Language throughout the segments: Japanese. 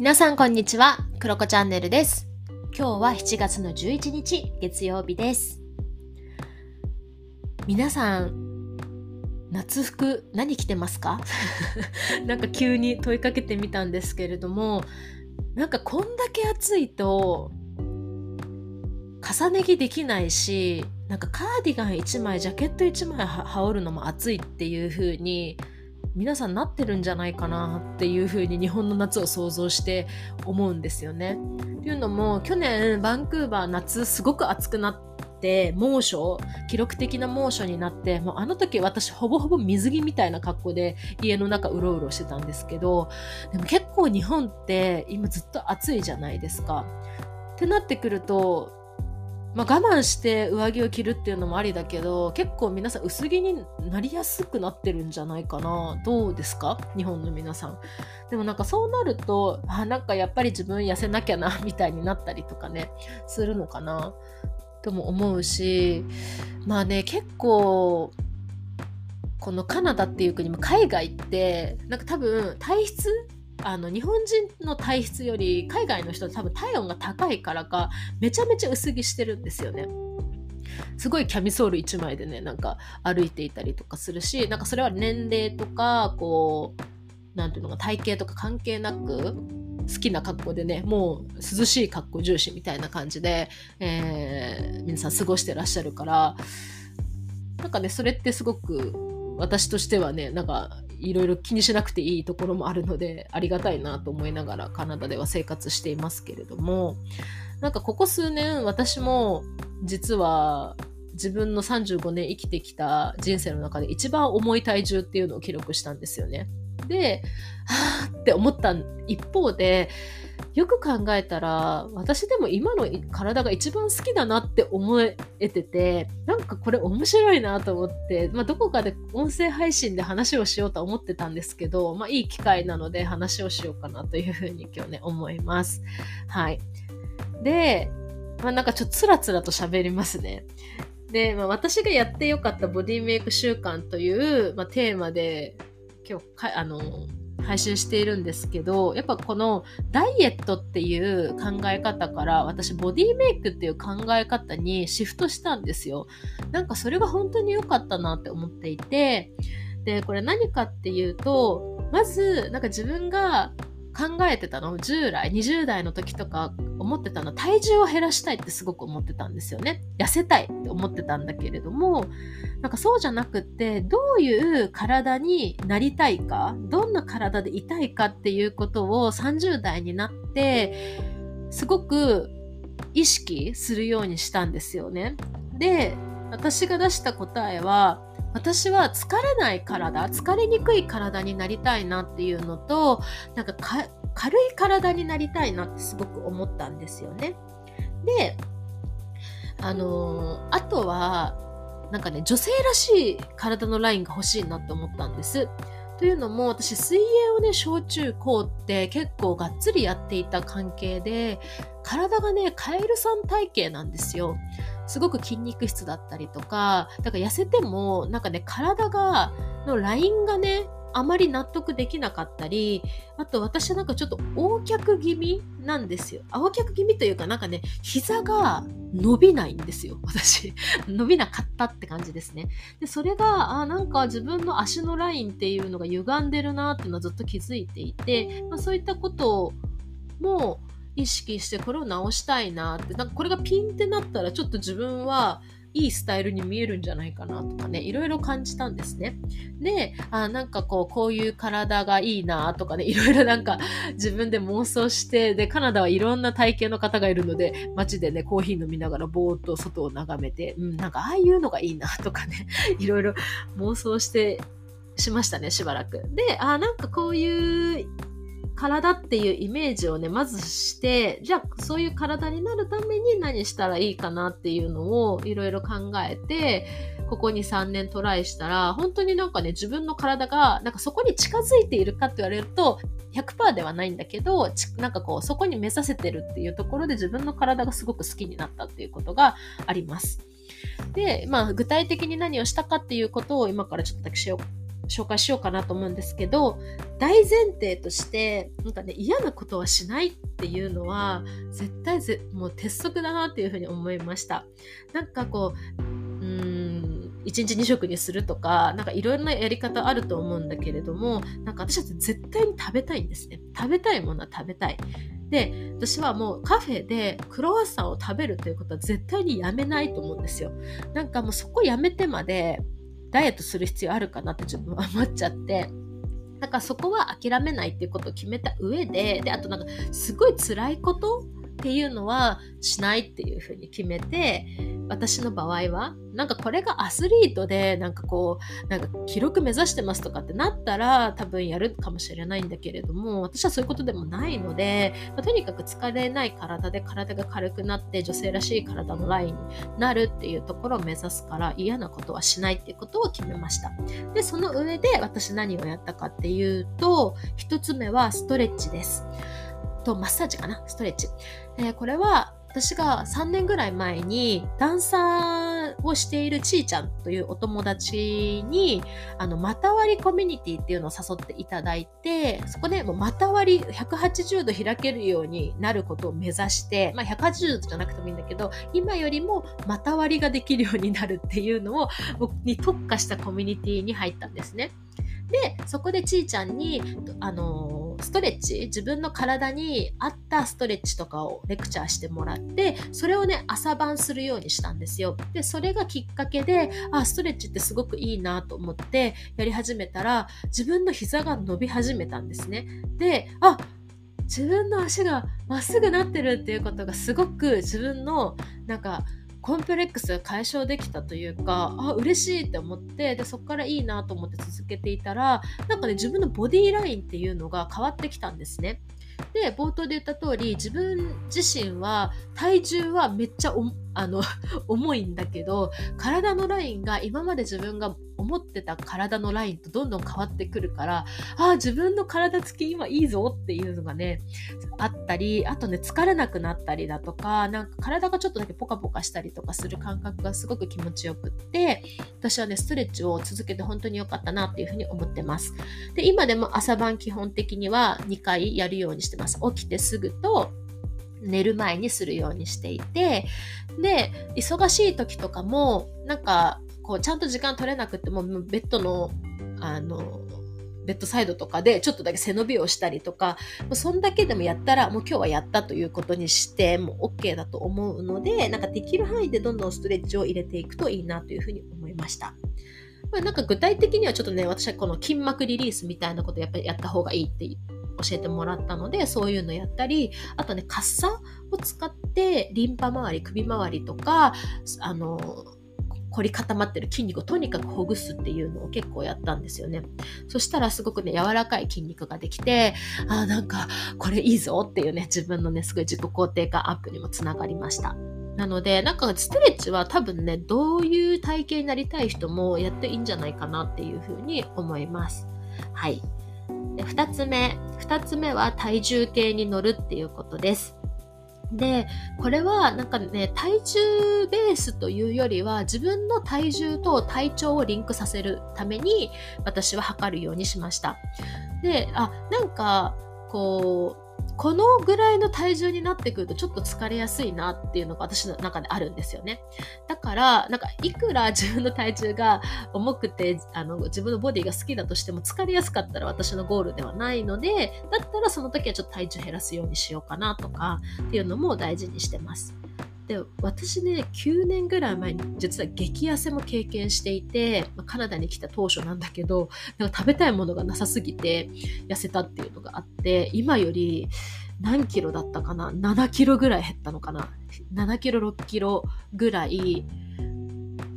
皆さんこんにちは、クロコチャンネルです。今日は7月の11日、月曜日です。皆さん、夏服何着てますか？なんか急に問いかけてみたんですけれども、なんかこんだけ暑いと、重ね着できないし、なんかカーディガン1枚、ジャケット1枚羽織るのも暑いっていう風に、皆さんなってるんじゃないかなっていう風に日本の夏を想像して思うんですよね。っていうのも去年バンクーバー夏すごく暑くなって猛暑記録的な猛暑になってもうあの時私ほぼほぼ水着みたいな格好で家の中うろうろしてたんですけどでも結構日本って今ずっと暑いじゃないですか。ってなってくるとまあ、我慢して上着を着るっていうのもありだけど結構皆さん薄着になりやすくなってるんじゃないかな。どうですか？日本の皆さん。でもなんかそうなるとあなんかやっぱり自分痩せなきゃな みたいになったりとかねするのかな。とも思うしまあね結構このカナダっていう国も海外ってなんか多分体質あの日本人の体質より海外の人多分体温が高いからかめちゃめちゃ薄着してるんですよね。すごいキャミソール1枚でねなんか歩いていたりとかするしなんかそれは年齢とかこう何ていうのか体型とか関係なく好きな格好でねもう涼しい格好重視みたいな感じで、えー、皆さん過ごしてらっしゃるからなんかねそれってすごく私としてはねなんかいろいろ気にしなくていいところもあるのでありがたいなと思いながらカナダでは生活していますけれどもなんかここ数年私も実は自分の35年生きてきた人生の中で一番重い体重っていうのを記録したんですよね。で、はーって思った一方で、よく考えたら、私でも今の体が一番好きだなって思えてて、なんかこれ面白いなと思って、まあ、どこかで音声配信で話をしようと思ってたんですけど、まあ、いい機会なので話をしようかなというふうに今日ね、思います。はい。で、まあ、なんかちょっとつらつらと喋りますね。で、まあ、私がやってよかったボディメイク習慣という、まあ、テーマで今日かあの配信しているんですけどやっぱこのダイエットっていう考え方から私ボディメイクっていう考え方にシフトしたんですよ。なんかそれが本当に良かったなって思っていてでこれ何かっていうとまずなんか自分が考えてたの10代20代の時とか思ってたの体重を減らしたいってすごく思ってたんですよね。痩せたいって思ってたんだけれどもなんかそうじゃなくってどういう体になりたいかどんな体でいたいかっていうことを30代になってすごく意識するようにしたんですよね。で私が出した答えは私は疲れない体疲れにくい体になりたいなっていうのとなんか軽い体になりたいなってすごく思ったんですよね。であのー、あとはなんかね女性らしい体のラインが欲しいなって思ったんです。というのも私水泳をね小中高って結構がっつりやっていた関係で体がねカエルさん体型なんですよ。すごく筋肉質だったりとかだから痩せてもなんかね体がのラインがねあまり納得できなかったりあと私はなんかちょっと横脚気味なんですよ。横脚気味というかなんかね膝が伸びないんですよ。私 伸びなかったって感じですね。でそれがあなんか自分の足のラインっていうのが歪んでるなっていうのはずっと気づいていて、まあ、そういったことも意識してこれを直したいなってなんかこれがピンってなったらちょっと自分はいいスタイルに見えるんじゃないかなとかねいろいろ感じたんですね。であなんかこうこういう体がいいなとかねいろいろなんか 自分で妄想してでカナダはいろんな体型の方がいるので街でねコーヒー飲みながらぼーっと外を眺めて、うん、なんかああいうのがいいなとかね いろいろ妄想してしましたねしばらく。であなんかこういう体っていうイメージをね、まずして、じゃあそういう体になるために何したらいいかなっていうのをいろいろ考えて、ここに3年トライしたら、本当になんかね、自分の体が、なんかそこに近づいているかって言われると、100%ではないんだけど、なんかこう、そこに目指せてるっていうところで自分の体がすごく好きになったっていうことがあります。で、まあ、具体的に何をしたかっていうことを今からちょっとだけしよう紹介しようかなと思うんですけど大前提としてなんかね嫌なことはしないっていうのは絶対ぜもう鉄則だなっていうふうに思いました。なんかこううん1日2食にするとかなんかいろんなやり方あると思うんだけれどもなんか私たち絶対に食べたいんですね。食べたいものは食べたい。で私はもうカフェでクロワッサンを食べるということは絶対にやめないと思うんですよ。なんかもうそこやめてまでダイエットする必要あるかなって自分は思っちゃって。だからそこは諦めないっていうことを決めた上で、で、あとなんかすごい辛いことっていうのはしないっていうふうに決めて、私の場合は、なんかこれがアスリートで、なんかこう、なんか記録目指してますとかってなったら多分やるかもしれないんだけれども、私はそういうことでもないので、まあ、とにかく疲れない体で体が軽くなって女性らしい体のラインになるっていうところを目指すから嫌なことはしないっていうことを決めました。で、その上で私何をやったかっていうと、一つ目はストレッチです。とマッサージかな？ストレッチ。えー、これは私が3年ぐらい前にダンサーをしているちーちゃんというお友達にあの股割りコミュニティっていうのを誘っていただいてそこでもう股割り180度開けるようになることを目指して、まあ、180度じゃなくてもいいんだけど今よりも股割りができるようになるっていうのを僕に特化したコミュニティに入ったんですね。でそこでちーちゃんにあのストレッチ自分の体に合ったストレッチとかをレクチャーしてもらってそれをね朝晩するようにしたんですよ。でそれがきっかけであストレッチってすごくいいなと思ってやり始めたら自分の膝が伸び始めたんですね。であ自分の足がまっすぐなってるっていうことがすごく自分のなんかコンプレックスが解消できたというかあ嬉しいって思ってでそこからいいなと思って続けていたらなんかね自分のボディラインっていうのが変わってきたんですね。で冒頭で言った通り自分自身は体重はめっちゃあの 重いんだけど体のラインが今まで自分が思ってた体のラインとどんどん変わってくるからああ自分の体つき今いいぞっていうのがねあったりあとね疲れなくなったりだとかなんか体がちょっとだけポカポカしたりとかする感覚がすごく気持ちよくって私はねストレッチを続けて本当に良かったなっていうふうに思ってます。で今でも朝晩基本的には2回やるようにしてます。起きてすぐと寝る前にするようにしていてで忙しい時とかもなんかこうちゃんと時間取れなくてもベッドのあのベッドサイドとかでちょっとだけ背伸びをしたりとかそんだけでもやったらもう今日はやったということにしてもう OK だと思うのでなんかできる範囲でどんどんストレッチを入れていくといいなというふうに思いました。まあ、なんか具体的にはちょっとね私はこの筋膜リリースみたいなことやっぱりやった方がいいって教えてもらったのでそういうのやったりあとねカッサを使ってリンパ周り首周りとかあの凝り固まってる筋肉をとにかくほぐすっていうのを結構やったんですよね。そしたらすごくね、柔らかい筋肉ができて、あなんかこれいいぞっていうね、自分のね、すごい自己肯定感アップにもつながりました。なので、なんかストレッチは多分ね、どういう体型になりたい人もやっていいんじゃないかなっていうふうに思います。はい。で2つ目2つ目は体重計に乗るっていうことです。でこれはなんかね体重ベースというよりは自分の体重と体調をリンクさせるために私は測るようにしました。であなんかこうこのぐらいの体重になってくるとちょっと疲れやすいなっていうのが私の中であるんですよね。だから、なんかいくら自分の体重が重くてあの自分のボディが好きだとしても疲れやすかったら私のゴールではないので、だったらその時はちょっと体重減らすようにしようかなとかっていうのも大事にしてます。で私ね9年ぐらい前に実は激痩せも経験していて、まあ、カナダに来た当初なんだけどなんか食べたいものがなさすぎて痩せたっていうのがあって今より何キロだったかな？7キロぐらい減ったのかな？7キロ6キロぐらい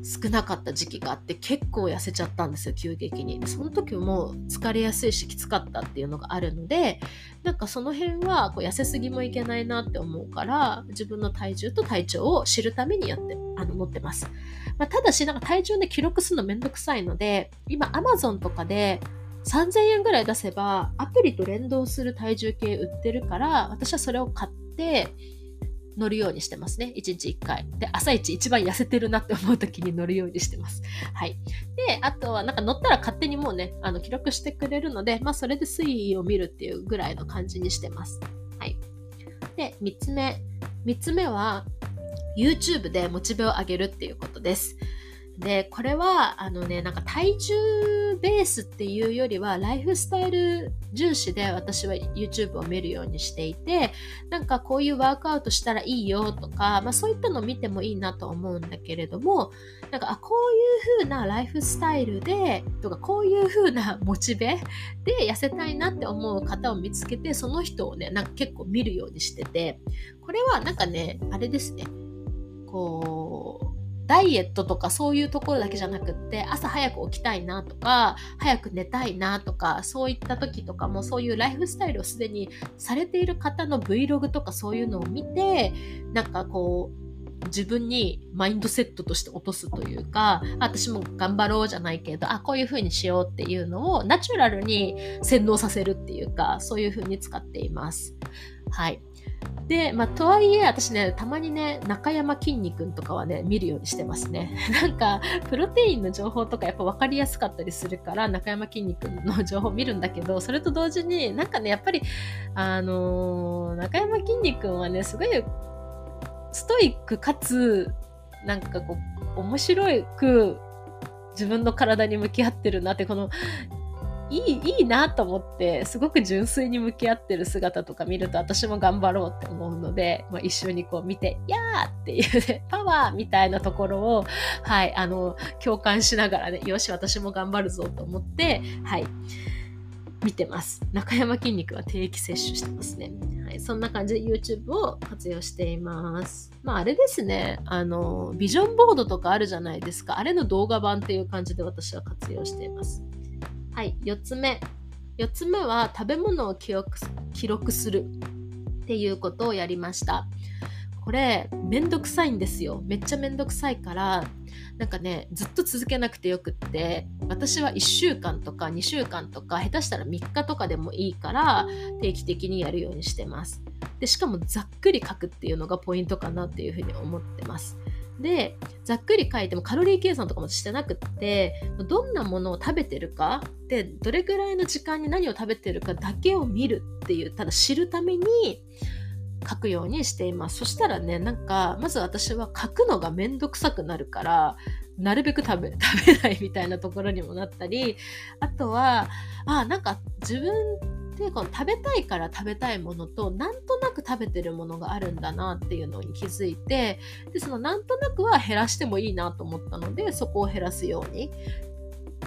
少なかった時期があって結構痩せちゃったんですよ急激に。その時も疲れやすいしきつかったっていうのがあるのでなんかその辺はこう痩せすぎもいけないなって思うから自分の体重と体調を知るためにやってあの乗ってます、まあ、ただしなんか体重で記録するのめんどくさいので今 Amazon とかで3000円ぐらい出せばアプリと連動する体重計売ってるから私はそれを買って乗るようにしてますね。1日1回。で、朝一一番痩せてるなって思う時に乗るようにしてます。はい。で、あとはなんか乗ったら勝手にもうね、あの記録してくれるので、まあそれで推移を見るっていうぐらいの感じにしてます。はい。で、3つ目。3つ目は、YouTube でモチベを上げるっていうことです。で、これは、あのね、なんか体重ベースっていうよりは、ライフスタイル重視で私は YouTube を見るようにしていて、なんかこういうワークアウトしたらいいよとか、まあそういったのを見てもいいなと思うんだけれども、なんか、あ、こういう風なライフスタイルで、とか、こういう風なモチベで痩せたいなって思う方を見つけて、その人をね、なんか結構見るようにしてて、これはなんかね、あれですね、こう、ダイエットとかそういうところだけじゃなくって朝早く起きたいなとか早く寝たいなとかそういった時とかもそういうライフスタイルをすでにされている方の Vlog とかそういうのを見てなんかこう自分にマインドセットとして落とすというか私も頑張ろうじゃないけどあこういう風にしようっていうのをナチュラルに洗脳させるっていうかそういう風に使っています。はいで、まあ、とはいえ、私ね、たまにね、中山きんに君とかはね、見るようにしてますね。なんか、プロテインの情報とかやっぱ分かりやすかったりするから、中山きんに君の情報見るんだけど、それと同時に、なんかね、やっぱり、あのー、中山きんに君はね、すごい、ストイックかつ、なんかこう、面白く、自分の体に向き合ってるなって、このいい、いいなと思って、すごく純粋に向き合ってる姿とか見ると私も頑張ろうって思うので、まあ、一緒にこう見て、やーっていうね、パワーみたいなところを、はい、あの、共感しながらね、よし、私も頑張るぞと思って、はい、見てます。中山筋肉は定期摂取してますね。はい、そんな感じで YouTube を活用しています。まああれですね、あの、ビジョンボードとかあるじゃないですか。あれの動画版っていう感じで私は活用しています。はい、4つ目。4つ目は食べ物を記録記録するっていうことをやりました。これ、めんどくさいんですよ。めっちゃめんどくさいから、なんかね、ずっと続けなくてよくって、私は1週間とか2週間とか、下手したら3日とかでもいいから、定期的にやるようにしてます。で、しかもざっくり書くっていうのがポイントかなっていうふうに思ってます。でざっくり書いてもカロリー計算とかもしてなくってどんなものを食べてるかでどれぐらいの時間に何を食べてるかだけを見るっていうただ知るために書くようにしています。そしたらねなんかまず私は書くのがめんどくさくなるからなるべく食べ 食べないみたいなところにもなったりあとはあなんか自分でこの食べたいから食べたいものとなんとなく食べてるものがあるんだなっていうのに気づいてでそのなんとなくは減らしてもいいなと思ったのでそこを減らすように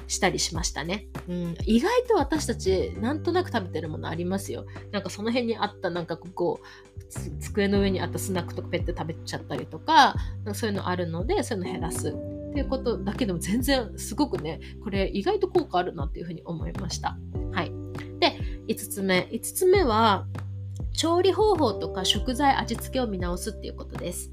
したりしましたね。うん、意外と私たちなんとなく食べてるものありますよ。なんかその辺にあったなんかこう机の上にあったスナックとかペッて食べちゃったりとかそういうのあるのでそういうの減らすっていうことだけでも全然すごくねこれ意外と効果あるなっていうふうに思いました。はい。で、5つ目。5つ目は、調理方法とか食材味付けを見直すっていうことです。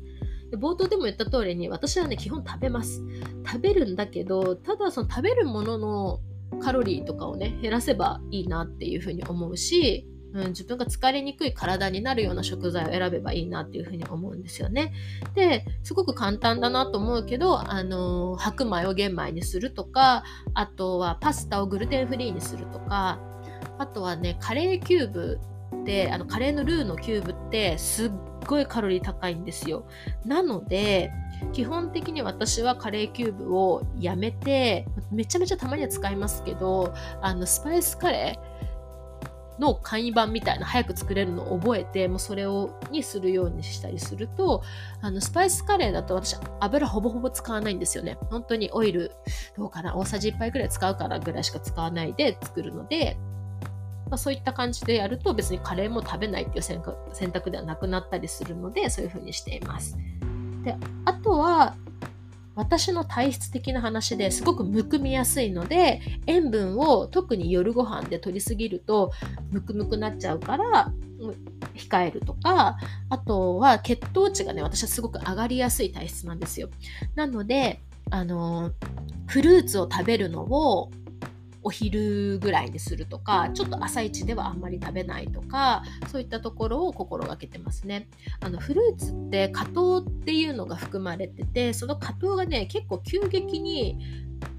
冒頭でも言った通りに私はね基本食べます食べるんだけどただその食べるもののカロリーとかをね減らせばいいなっていうふうに思うし、うん、自分が疲れにくい体になるような食材を選べばいいなっていうふうに思うんですよねですごく簡単だなと思うけど、あの、白米を玄米にするとかあとはパスタをグルテンフリーにするとかあとはね、カレーキューブって、あのカレーのルーのキューブってすっごいカロリー高いんですよ。なので、基本的に私はカレーキューブをやめて、めちゃめちゃたまには使いますけど、あのスパイスカレーの簡易版みたいな早く作れるのを覚えてもうそれをにするようにしたりするとあのスパイスカレーだと私油ほぼほぼ使わないんですよね本当にオイルどうかな大さじ1杯ぐらい使うからぐらいしか使わないで作るのでまあ、そういった感じでやると別にカレーも食べないっていう選択ではなくなったりするのでそういうふうにしています。であとは私の体質的な話ですごくむくみやすいので塩分を特に夜ご飯で取りすぎるとむくむくなっちゃうから控えるとかあとは血糖値がね私はすごく上がりやすい体質なんですよなのであのフルーツを食べるのをお昼ぐらいにするとかちょっと朝一ではあんまり食べないとかそういったところを心がけてますねあのフルーツって果糖っていうのが含まれててその果糖がね結構急激に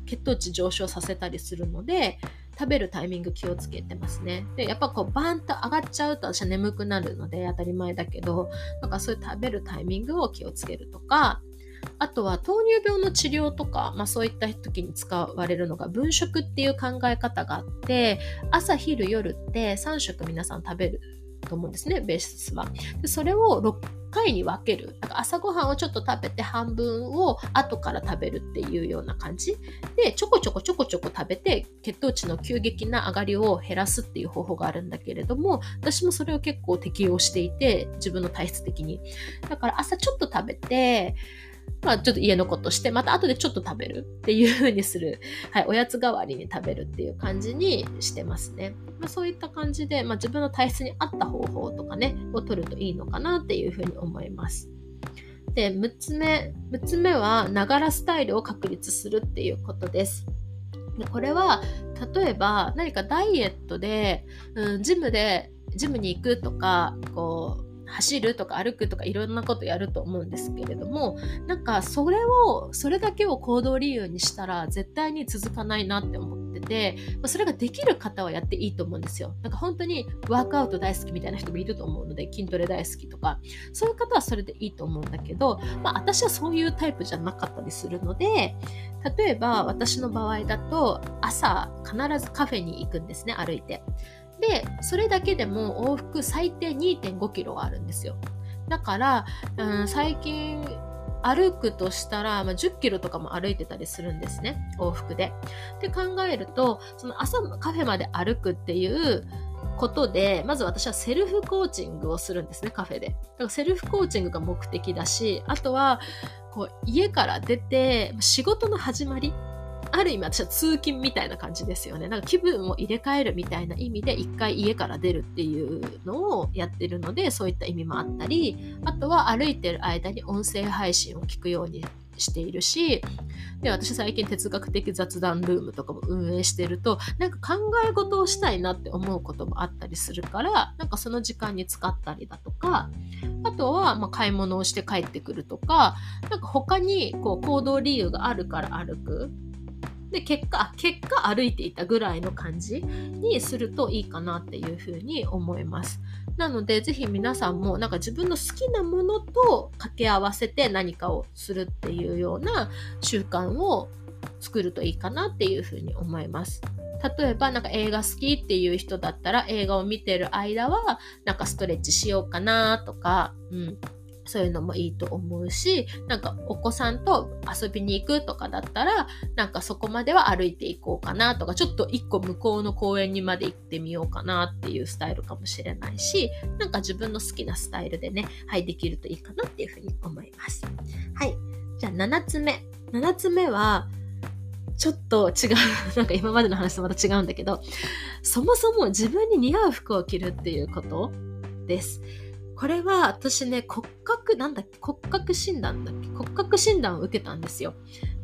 血糖値上昇させたりするので食べるタイミング気をつけてますね。で、やっぱこうバーンと上がっちゃうと私は眠くなるので当たり前だけど、なんかそういう食べるタイミングを気をつけるとか、あとは糖尿病の治療とか、まあ、そういった時に使われるのが分食っていう考え方があって朝昼夜って3食皆さん食べると思うんですねベースは。でそれを6回に分ける。だか朝ごはんをちょっと食べて半分を後から食べるっていうような感じ。でちょこちょこちょこちょこ食べて血糖値の急激な上がりを減らすっていう方法があるんだけれども私もそれを結構適用していて自分の体質的に。だから朝ちょっと食べてまあ、ちょっと家のことして、また後でちょっと食べるっていう風にする、はい、おやつ代わりに食べるっていう感じにしてますね。まあ、そういった感じで、まあ、自分の体質に合った方法とかね、を取るといいのかなっていう風に思います。で、6つ目、6つ目は、ながらスタイルを確立するっていうことです。でこれは、例えば何かダイエットで、うん、ジムで、ジムに行くとか、こう、走るとか歩くとかいろんなことやると思うんですけれどもなんかそれをそれだけを行動理由にしたら絶対に続かないなって思っててそれができる方はやっていいと思うんですよなんか本当にワークアウト大好きみたいな人もいると思うので筋トレ大好きとかそういう方はそれでいいと思うんだけど、まあ、私はそういうタイプじゃなかったりするので例えば私の場合だと朝必ずカフェに行くんですね歩いて。でそれだけでも往復最低2.5キロあるんですよだから、うん、最近歩くとしたら、まあ、10キロとかも歩いてたりするんですね往復で。って考えるとその朝カフェまで歩くっていうことでまず私はセルフコーチングをするんですねカフェで。だからセルフコーチングが目的だしあとはこう家から出て仕事の始まりある意味私は通勤みたいな感じですよね。なんか気分を入れ替えるみたいな意味で一回家から出るっていうのをやってるのでそういった意味もあったりあとは歩いてる間に音声配信を聞くようにしているしで私最近哲学的雑談ルームとかも運営してるとなんか考え事をしたいなって思うこともあったりするからなんかその時間に使ったりだとかあとはま買い物をして帰ってくるとかなんか他にこう行動理由があるから歩くで結果結果歩いていたぐらいの感じにするといいかなっていうふうに思います。なのでぜひ皆さんもなんか自分の好きなものと掛け合わせて何かをするっていうような習慣を作るといいかなっていうふうに思います。例えばなんか映画好きっていう人だったら映画を見てる間はなんかストレッチしようかなとか、うん、そういうのもいいと思うし、なんかお子さんと遊びに行くとかだったら、なんかそこまでは歩いていこうかなとか、ちょっと一個向こうの公園にまで行ってみようかなっていうスタイルかもしれないし、なんか自分の好きなスタイルでね、はい、できるといいかなっていうふうに思います。はい。じゃあ7つ目。7つ目は、ちょっと違う、なんか今までの話とまた違うんだけど、そもそも自分に似合う服を着るっていうことです。これは私ね、骨格、なんだっけ、骨格診断だっけ？骨格診断を受けたんですよ。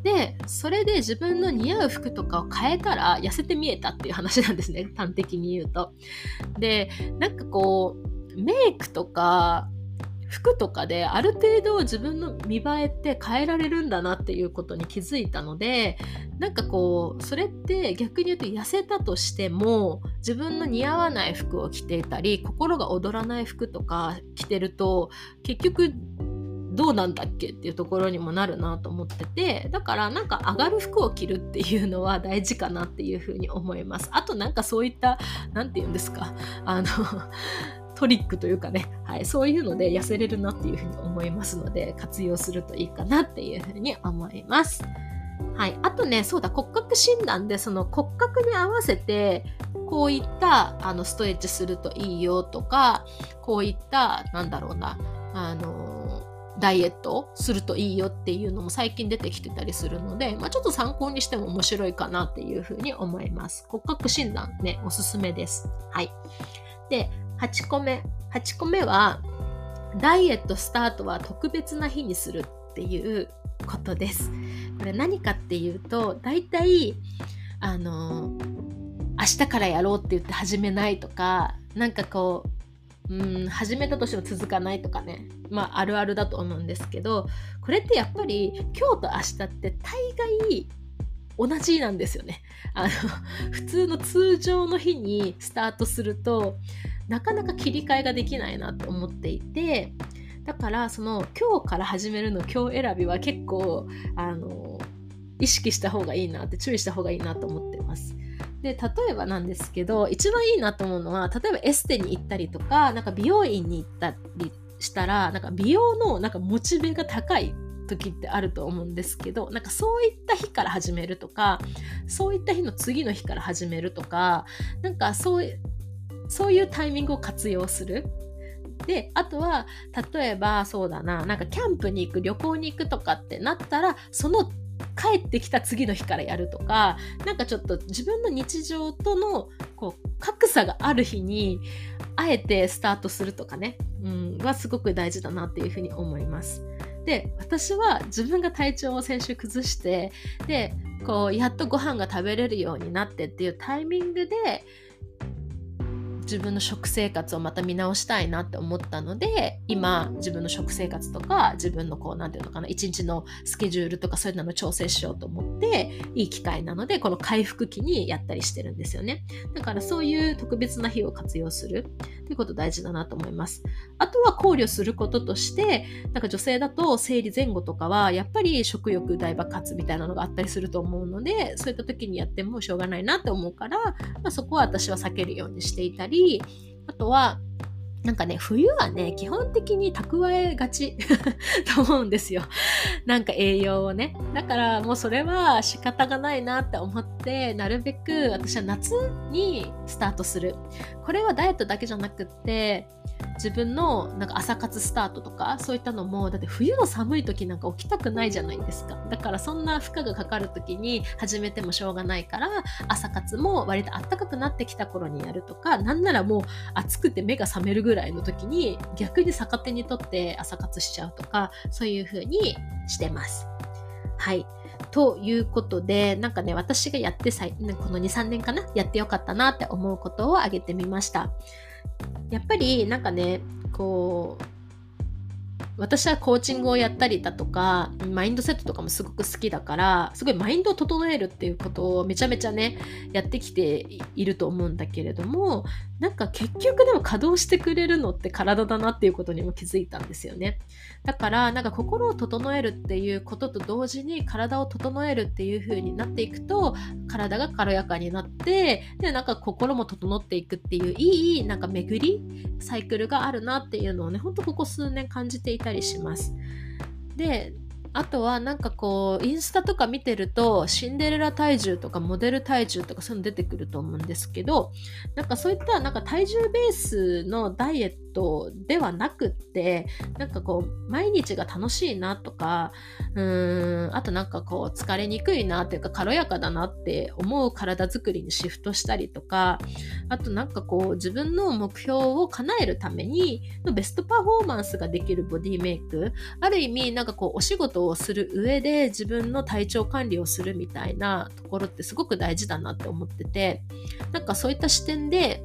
で、それで自分の似合う服とかを変えたら痩せて見えたっていう話なんですね。端的に言うと。で、なんかこう、メイクとか、服とかである程度自分の見栄えって変えられるんだなっていうことに気づいたのでなんかこうそれって逆に言うと痩せたとしても自分の似合わない服を着ていたり心が躍らない服とか着てると結局どうなんだっけっていうところにもなるなと思っててだからなんか上がる服を着るっていうのは大事かなっていうふうに思います。あとなんかそういった何て言うんですか？あのトリックというかね、はい、そういうので痩せれるなっていうふうに思いますので、活用するといいかなっていうふうに思います。はい。あとね、そうだ、骨格診断で、その骨格に合わせて、こういったあのストレッチするといいよとか、こういった、なんだろうな、あのダイエットするといいよっていうのも最近出てきてたりするので、まあ、ちょっと参考にしても面白いかなっていうふうに思います。骨格診断ね、おすすめです。はい。で、8個目。8個目は、ダイエットスタートは特別な日にするっていうことです。これ何かっていうと、大体、あの、明日からやろうって言って始めないとかなんかこううん始めたとしても続かないとかねまああるあるだと思うんですけどこれってやっぱり今日と明日って大概同じなんですよね。あの普通の通常の日にスタートするとなかなか切り替えができないなと思っていてだからその今日から始めるの今日選びは結構あの意識した方がいいなって注意した方がいいなと思ってます。で例えばなんですけど一番いいなと思うのは例えばエステに行ったりとかなんか美容院に行ったりしたらなんか美容のなんかモチベが高い時ってあると思うんですけどなんかそういった日から始めるとかそういった日の次の日から始めるとかなんかそうそういうタイミングを活用するであとは例えばそうだななんかキャンプに行く旅行に行くとかってなったらその帰ってきた次の日からやるとかなんかちょっと自分の日常とのこう格差がある日にあえてスタートするとかね、うん、はすごく大事だなっていうふうに思います。で私は自分が体調を先週崩してでこうやっとご飯が食べれるようになってっていうタイミングで自分の食生活をまた見直したいなって思ったので今自分の食生活とか自分のこう何て言うのかな一日のスケジュールとかそういうのを調整しようと思っていい機会なのでこの回復期にやったりしてるんですよね。だからそういう特別な日を活用する。っていうこと大事だなと思います。あとは考慮することとしてなんか女性だと生理前後とかはやっぱり食欲大爆発みたいなのがあったりすると思うのでそういった時にやってもしょうがないなって思うから、まあ、そこは私は避けるようにしていたりあとはなんかね、冬はね、基本的に蓄えがち と思うんですよ。なんか栄養をね。だからもうそれは仕方がないなって思って、なるべく私は夏にスタートする。これはダイエットだけじゃなくって、自分のなんか朝活スタートとかそういったのもだって冬の寒い時なんか起きたくないじゃないですか。だからそんな負荷がかかる時に始めてもしょうがないから朝活も割と暖かくなってきた頃にやるとかなんならもう暑くて目が覚めるぐらいの時に逆に逆手にとって朝活しちゃうとかそういう風にしてます。はい。ということで、なんかね、私がやってさい、この2、3年かな、やってよかったなって思うことを挙げてみました。やっぱりなんかねこう私はコーチングをやったりだとかマインドセットとかもすごく好きだからすごいマインドを整えるっていうことをめちゃめちゃねやってきていると思うんだけれどもなんか結局でも稼働してくれるのって体だなっていうことにも気づいたんですよね。だからなんか心を整えるっていうことと同時に体を整えるっていう風になっていくと体が軽やかになってでなんか心も整っていくっていういいなんか巡りサイクルがあるなっていうのをねほんとここ数年感じていてたりします。であとはなんかこうインスタとか見てるとシンデレラ体重とかモデル体重とかそういうの出てくると思うんですけどなんかそういったなんか体重ベースのダイエットではなくってなんかこう毎日が楽しいなとかうーんあとなんかこう疲れにくいなっていうか軽やかだなって思う体づくりにシフトしたりとかあとなんかこう自分の目標を叶えるためにのベストパフォーマンスができるボディメイクある意味なんかこうお仕事をする上で自分の体調管理をするみたいなところってすごく大事だなって思っててなんかそういった視点で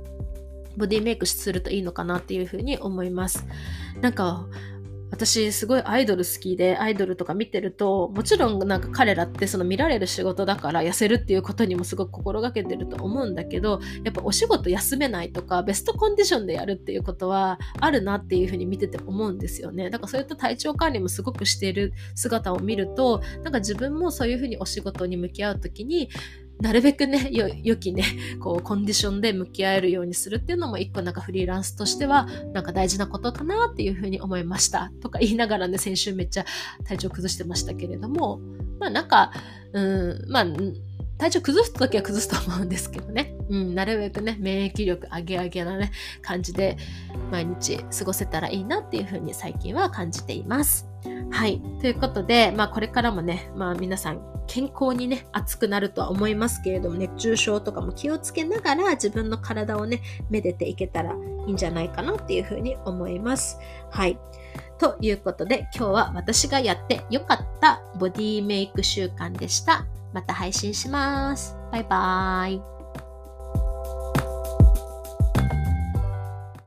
ボディメイクするといいのかなっていうふうに思います。なんか私すごいアイドル好きでアイドルとか見てるともちろんなんか彼らってその見られる仕事だから痩せるっていうことにもすごく心がけてると思うんだけどやっぱお仕事休めないとかベストコンディションでやるっていうことはあるなっていうふうに見てて思うんですよね。だからそういった体調管理もすごくしている姿を見るとなんか自分もそういうふうにお仕事に向き合う時になるべくね、よ、良きね、こう、コンディションで向き合えるようにするっていうのも一個なんかフリーランスとしては、なんか大事なことかなっていうふうに思いました。とか言いながらね、先週めっちゃ体調崩してましたけれども、まあなんか、うん、まあ、体調崩すときは崩すと思うんですけどね。うん、なるべくね、免疫力上げ上げなね、感じで毎日過ごせたらいいなっていうふうに最近は感じています。はい。ということで、まあこれからもね、まあ皆さん健康にね、熱くなるとは思いますけれども、熱中症とかも気をつけながら自分の体をね、めでていけたらいいんじゃないかなっていうふうに思います。はい。ということで、今日は私がやってよかったボディメイク習慣でした。また配信します。バイバーイ。